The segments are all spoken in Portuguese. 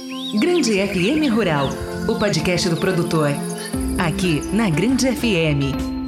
Grande FM Rural, o podcast do produtor. Aqui na Grande FM.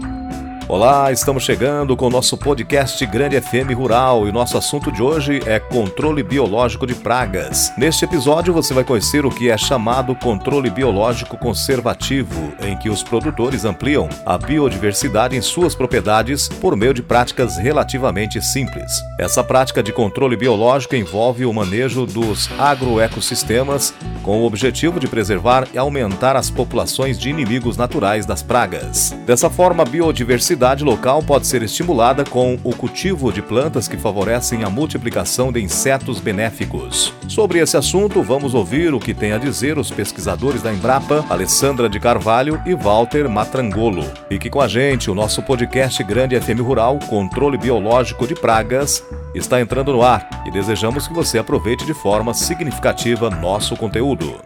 Olá, estamos chegando com o nosso podcast Grande FM Rural e nosso assunto de hoje é controle biológico de pragas. Neste episódio você vai conhecer o que é chamado controle biológico conservativo, em que os produtores ampliam a biodiversidade em suas propriedades por meio de práticas relativamente simples. Essa prática de controle biológico envolve o manejo dos agroecossistemas com o objetivo de preservar e aumentar as populações de inimigos naturais das pragas. Dessa forma, a biodiversidade local pode ser estimulada com o cultivo de plantas que favorecem a multiplicação de insetos benéficos. Sobre esse assunto, vamos ouvir o que têm a dizer os pesquisadores da Embrapa, Alessandra de Carvalho e Walter Matrangolo. Fique com a gente, o nosso podcast Grande FM Rural, Controle Biológico de Pragas, está entrando no ar e desejamos que você aproveite de forma significativa nosso conteúdo.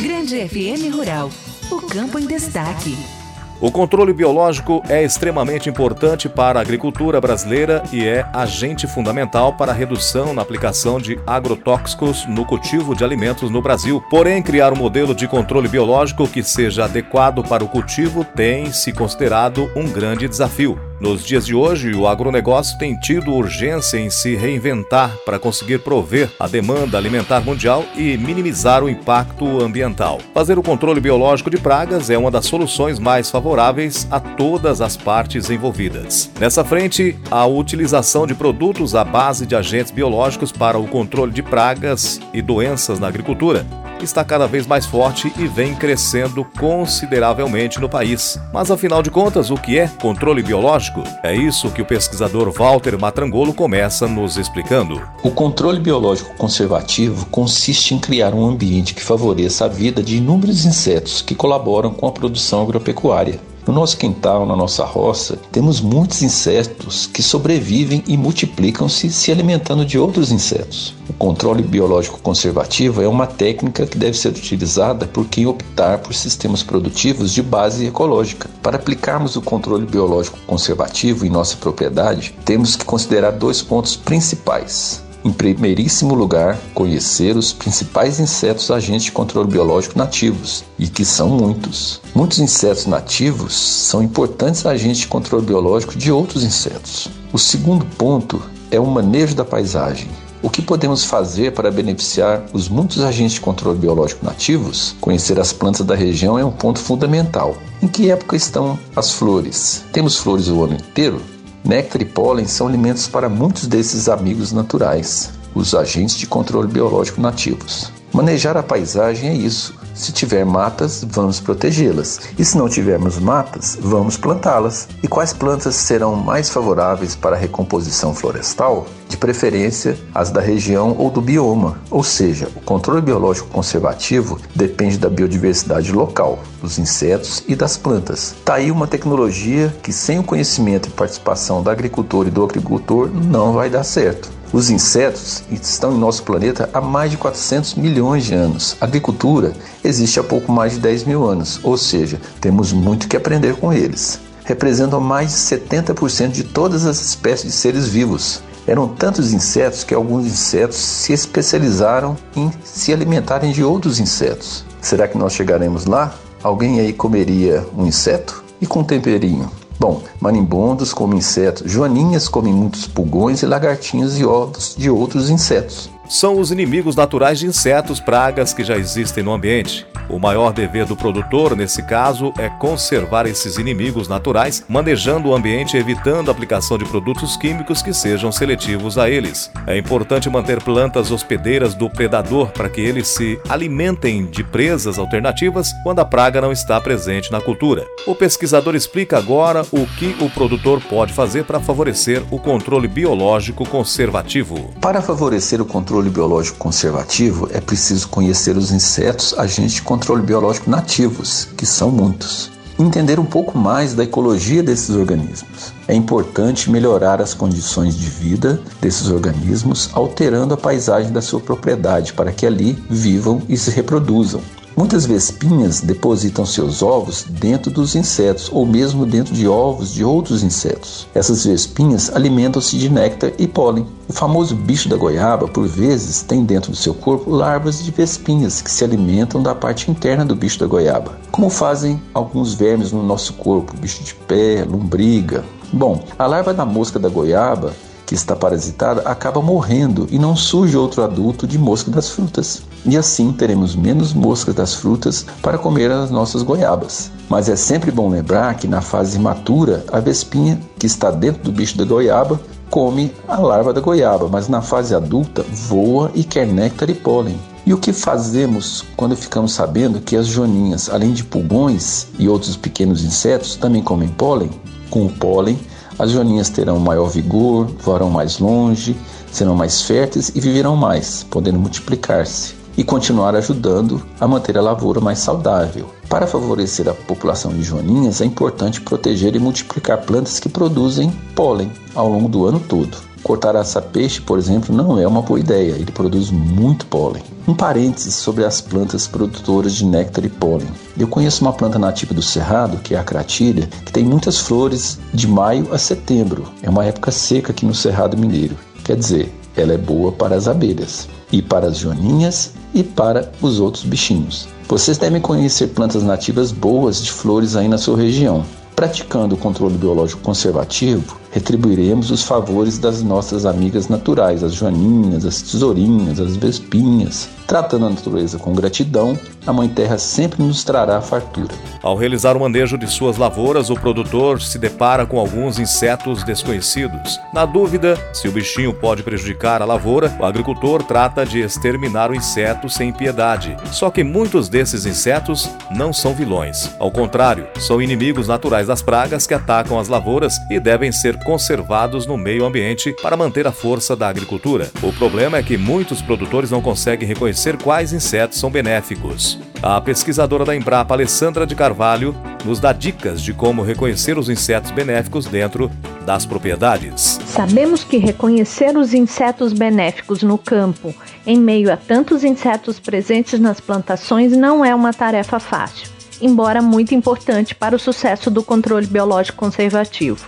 Grande FM Rural, o campo em destaque. O controle biológico é extremamente importante para a agricultura brasileira e é agente fundamental para a redução na aplicação de agrotóxicos no cultivo de alimentos no Brasil. Porém, criar um modelo de controle biológico que seja adequado para o cultivo tem se considerado um grande desafio. Nos dias de hoje, o agronegócio tem tido urgência em se reinventar para conseguir prover a demanda alimentar mundial e minimizar o impacto ambiental. Fazer o controle biológico de pragas é uma das soluções mais favoráveis a todas as partes envolvidas. Nessa frente, a utilização de produtos à base de agentes biológicos para o controle de pragas e doenças na agricultura está cada vez mais forte e vem crescendo consideravelmente no país. Mas afinal de contas, o que é controle biológico? É isso que o pesquisador Walter Matrangolo começa nos explicando. O controle biológico conservativo consiste em criar um ambiente que favoreça a vida de inúmeros insetos que colaboram com a produção agropecuária. No nosso quintal, na nossa roça, temos muitos insetos que sobrevivem e multiplicam-se se alimentando de outros insetos. O controle biológico conservativo é uma técnica que deve ser utilizada por quem optar por sistemas produtivos de base ecológica. Para aplicarmos o controle biológico conservativo em nossa propriedade, temos que considerar dois pontos principais. Em primeiríssimo lugar, conhecer os principais insetos agentes de controle biológico nativos, e que são muitos. Muitos insetos nativos são importantes agentes de controle biológico de outros insetos. O segundo ponto é o manejo da paisagem. O que podemos fazer para beneficiar os muitos agentes de controle biológico nativos? Conhecer as plantas da região é um ponto fundamental. Em que época estão as flores? Temos flores o ano inteiro? Néctar e pólen são alimentos para muitos desses amigos naturais, os agentes de controle biológico nativos. Manejar a paisagem é isso. Se tiver matas, vamos protegê-las. E se não tivermos matas, vamos plantá-las. E quais plantas serão mais favoráveis para a recomposição florestal? De preferência, as da região ou do bioma. Ou seja, o controle biológico conservativo depende da biodiversidade local, dos insetos e das plantas. Está aí uma tecnologia que, sem o conhecimento e participação da agricultor e do agricultor, não vai dar certo. Os insetos estão em nosso planeta há mais de 400 milhões de anos. A agricultura existe há pouco mais de 10 mil anos, ou seja, temos muito que aprender com eles. Representam mais de 70% de todas as espécies de seres vivos. Eram tantos insetos que alguns insetos se especializaram em se alimentarem de outros insetos. Será que nós chegaremos lá? Alguém aí comeria um inseto? E com temperinho? Bom, marimbondos comem insetos, joaninhas comem muitos pulgões e lagartinhos e ovos de outros insetos. São os inimigos naturais de insetos, pragas que já existem no ambiente. O maior dever do produtor, nesse caso, é conservar esses inimigos naturais, manejando o ambiente e evitando a aplicação de produtos químicos que sejam seletivos a eles. É importante manter plantas hospedeiras do predador para que eles se alimentem de presas alternativas quando a praga não está presente na cultura. O pesquisador explica agora o que o produtor pode fazer para favorecer o controle biológico conservativo. Para favorecer o controle biológico conservativo, é preciso conhecer os insetos agentes de controle biológico nativos, que são muitos. Entender um pouco mais da ecologia desses organismos. É importante melhorar as condições de vida desses organismos, alterando a paisagem da sua propriedade para que ali vivam e se reproduzam. Muitas vespinhas depositam seus ovos dentro dos insetos ou mesmo dentro de ovos de outros insetos. Essas vespinhas alimentam-se de néctar e pólen. O famoso bicho da goiaba, por vezes, tem dentro do seu corpo larvas de vespinhas que se alimentam da parte interna do bicho da goiaba, como fazem alguns vermes no nosso corpo, bicho de pé, lombriga. Bom, a larva da mosca da goiaba que está parasitada acaba morrendo e não surge outro adulto de mosca das frutas. E assim teremos menos moscas das frutas para comer as nossas goiabas. Mas é sempre bom lembrar que na fase imatura, a vespinha que está dentro do bicho da goiaba come a larva da goiaba, mas na fase adulta voa e quer néctar e pólen. E o que fazemos quando ficamos sabendo que as joaninhas, além de pulgões e outros pequenos insetos, também comem pólen? Com o pólen, as joaninhas terão maior vigor, voarão mais longe, serão mais férteis e viverão mais, podendo multiplicar-se e continuar ajudando a manter a lavoura mais saudável. Para favorecer a população de joaninhas, é importante proteger e multiplicar plantas que produzem pólen ao longo do ano todo. Cortar aça-peixe, por exemplo, não é uma boa ideia, ele produz muito pólen. Um parênteses sobre as plantas produtoras de néctar e pólen. Eu conheço uma planta nativa do Cerrado, que é a cratilha, que tem muitas flores de maio a setembro. É uma época seca aqui no Cerrado Mineiro. Quer dizer, ela é boa para as abelhas, e para as joaninhas e para os outros bichinhos. Vocês devem conhecer plantas nativas boas de flores aí na sua região. Praticando o controle biológico conservativo, retribuiremos os favores das nossas amigas naturais, as joaninhas, as tesourinhas, as vespinhas. Tratando a natureza com gratidão, a Mãe Terra sempre nos trará fartura. Ao realizar o manejo de suas lavouras, o produtor se depara com alguns insetos desconhecidos. Na dúvida se o bichinho pode prejudicar a lavoura, o agricultor trata de exterminar o inseto sem piedade. Só que muitos desses insetos não são vilões. Ao contrário, são inimigos naturais das pragas que atacam as lavouras e devem ser conservados no meio ambiente para manter a força da agricultura. O problema é que muitos produtores não conseguem reconhecer quais insetos são benéficos. A pesquisadora da Embrapa, Alessandra de Carvalho, nos dá dicas de como reconhecer os insetos benéficos dentro das propriedades. Sabemos que reconhecer os insetos benéficos no campo, em meio a tantos insetos presentes nas plantações, não é uma tarefa fácil, embora muito importante para o sucesso do controle biológico conservativo.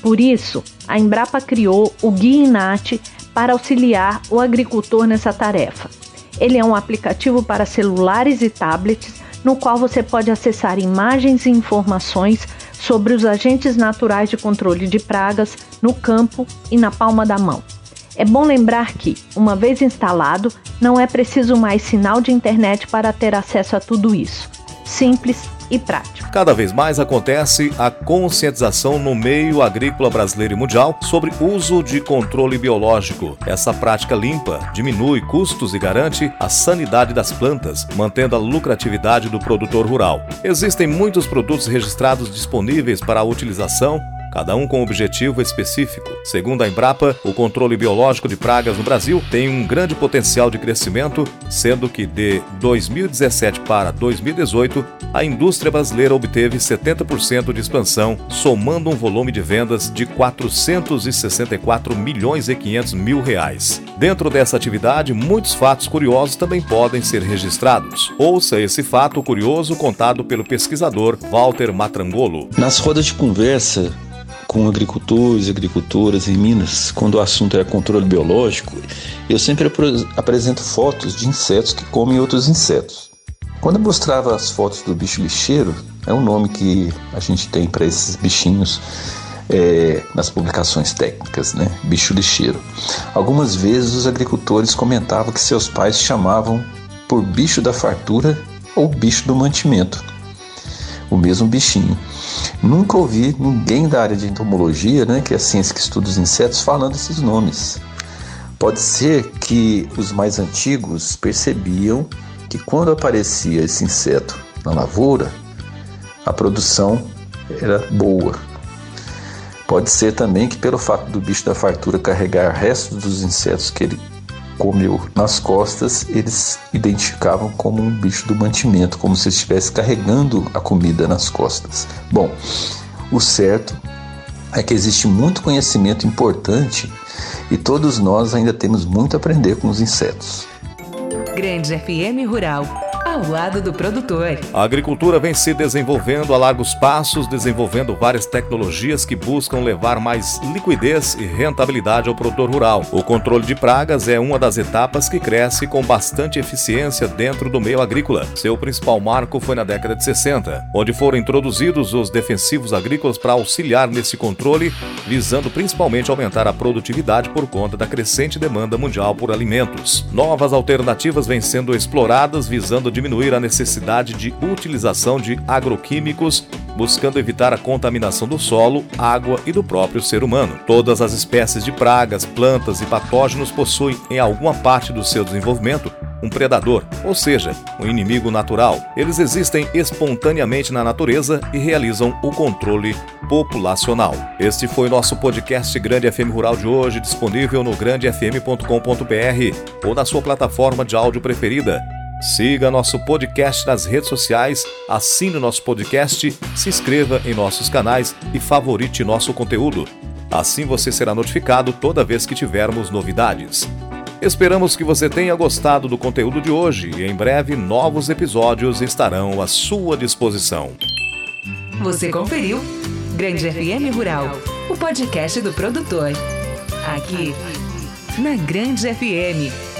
Por isso, a Embrapa criou o Guia Inat para auxiliar o agricultor nessa tarefa. Ele é um aplicativo para celulares e tablets no qual você pode acessar imagens e informações sobre os agentes naturais de controle de pragas no campo e na palma da mão. É bom lembrar que, uma vez instalado, não é preciso mais sinal de internet para ter acesso a tudo isso. Simples e prático. Cada vez mais acontece a conscientização no meio agrícola brasileiro e mundial sobre uso de controle biológico. Essa prática limpa diminui custos e garante a sanidade das plantas, mantendo a lucratividade do produtor rural. Existem muitos produtos registrados disponíveis para a utilização cada um com objetivo específico. Segundo a Embrapa, o controle biológico de pragas no Brasil tem um grande potencial de crescimento, sendo que de 2017 para 2018, a indústria brasileira obteve 70% de expansão, somando um volume de vendas de 464 milhões e 500 mil reais. Dentro dessa atividade, muitos fatos curiosos também podem ser registrados. Ouça esse fato curioso contado pelo pesquisador Walter Matrangolo. Nas rodas de conversa com agricultores e agricultoras em Minas, quando o assunto é controle biológico, eu sempre ap apresento fotos de insetos que comem outros insetos. Quando eu mostrava as fotos do bicho lixeiro, é um nome que a gente tem para esses bichinhos é, nas publicações técnicas, né? Bicho lixeiro. Algumas vezes os agricultores comentavam que seus pais chamavam por bicho da fartura ou bicho do mantimento, o mesmo bichinho. Nunca ouvi ninguém da área de entomologia, né, que é a ciência que estuda os insetos, falando esses nomes. Pode ser que os mais antigos percebiam que quando aparecia esse inseto na lavoura, a produção era boa. Pode ser também que pelo fato do bicho da fartura carregar restos dos insetos que ele comeu nas costas, eles identificavam como um bicho do mantimento, como se estivesse carregando a comida nas costas. Bom, o certo é que existe muito conhecimento importante e todos nós ainda temos muito a aprender com os insetos. Grande FM Rural ao lado do produtor. A agricultura vem se desenvolvendo a largos passos, desenvolvendo várias tecnologias que buscam levar mais liquidez e rentabilidade ao produtor rural. O controle de pragas é uma das etapas que cresce com bastante eficiência dentro do meio agrícola. Seu principal marco foi na década de 60, onde foram introduzidos os defensivos agrícolas para auxiliar nesse controle, visando principalmente aumentar a produtividade por conta da crescente demanda mundial por alimentos. Novas alternativas vêm sendo exploradas visando diminuir a necessidade de utilização de agroquímicos, buscando evitar a contaminação do solo, água e do próprio ser humano. Todas as espécies de pragas, plantas e patógenos possuem, em alguma parte do seu desenvolvimento, um predador, ou seja, um inimigo natural. Eles existem espontaneamente na natureza e realizam o controle populacional. Este foi nosso podcast Grande FM Rural de hoje, disponível no grandefm.com.br ou na sua plataforma de áudio preferida. Siga nosso podcast nas redes sociais, assine nosso podcast, se inscreva em nossos canais e favorite nosso conteúdo. Assim você será notificado toda vez que tivermos novidades. Esperamos que você tenha gostado do conteúdo de hoje e em breve novos episódios estarão à sua disposição. Você conferiu Grande FM Rural, o podcast do produtor. Aqui, na Grande FM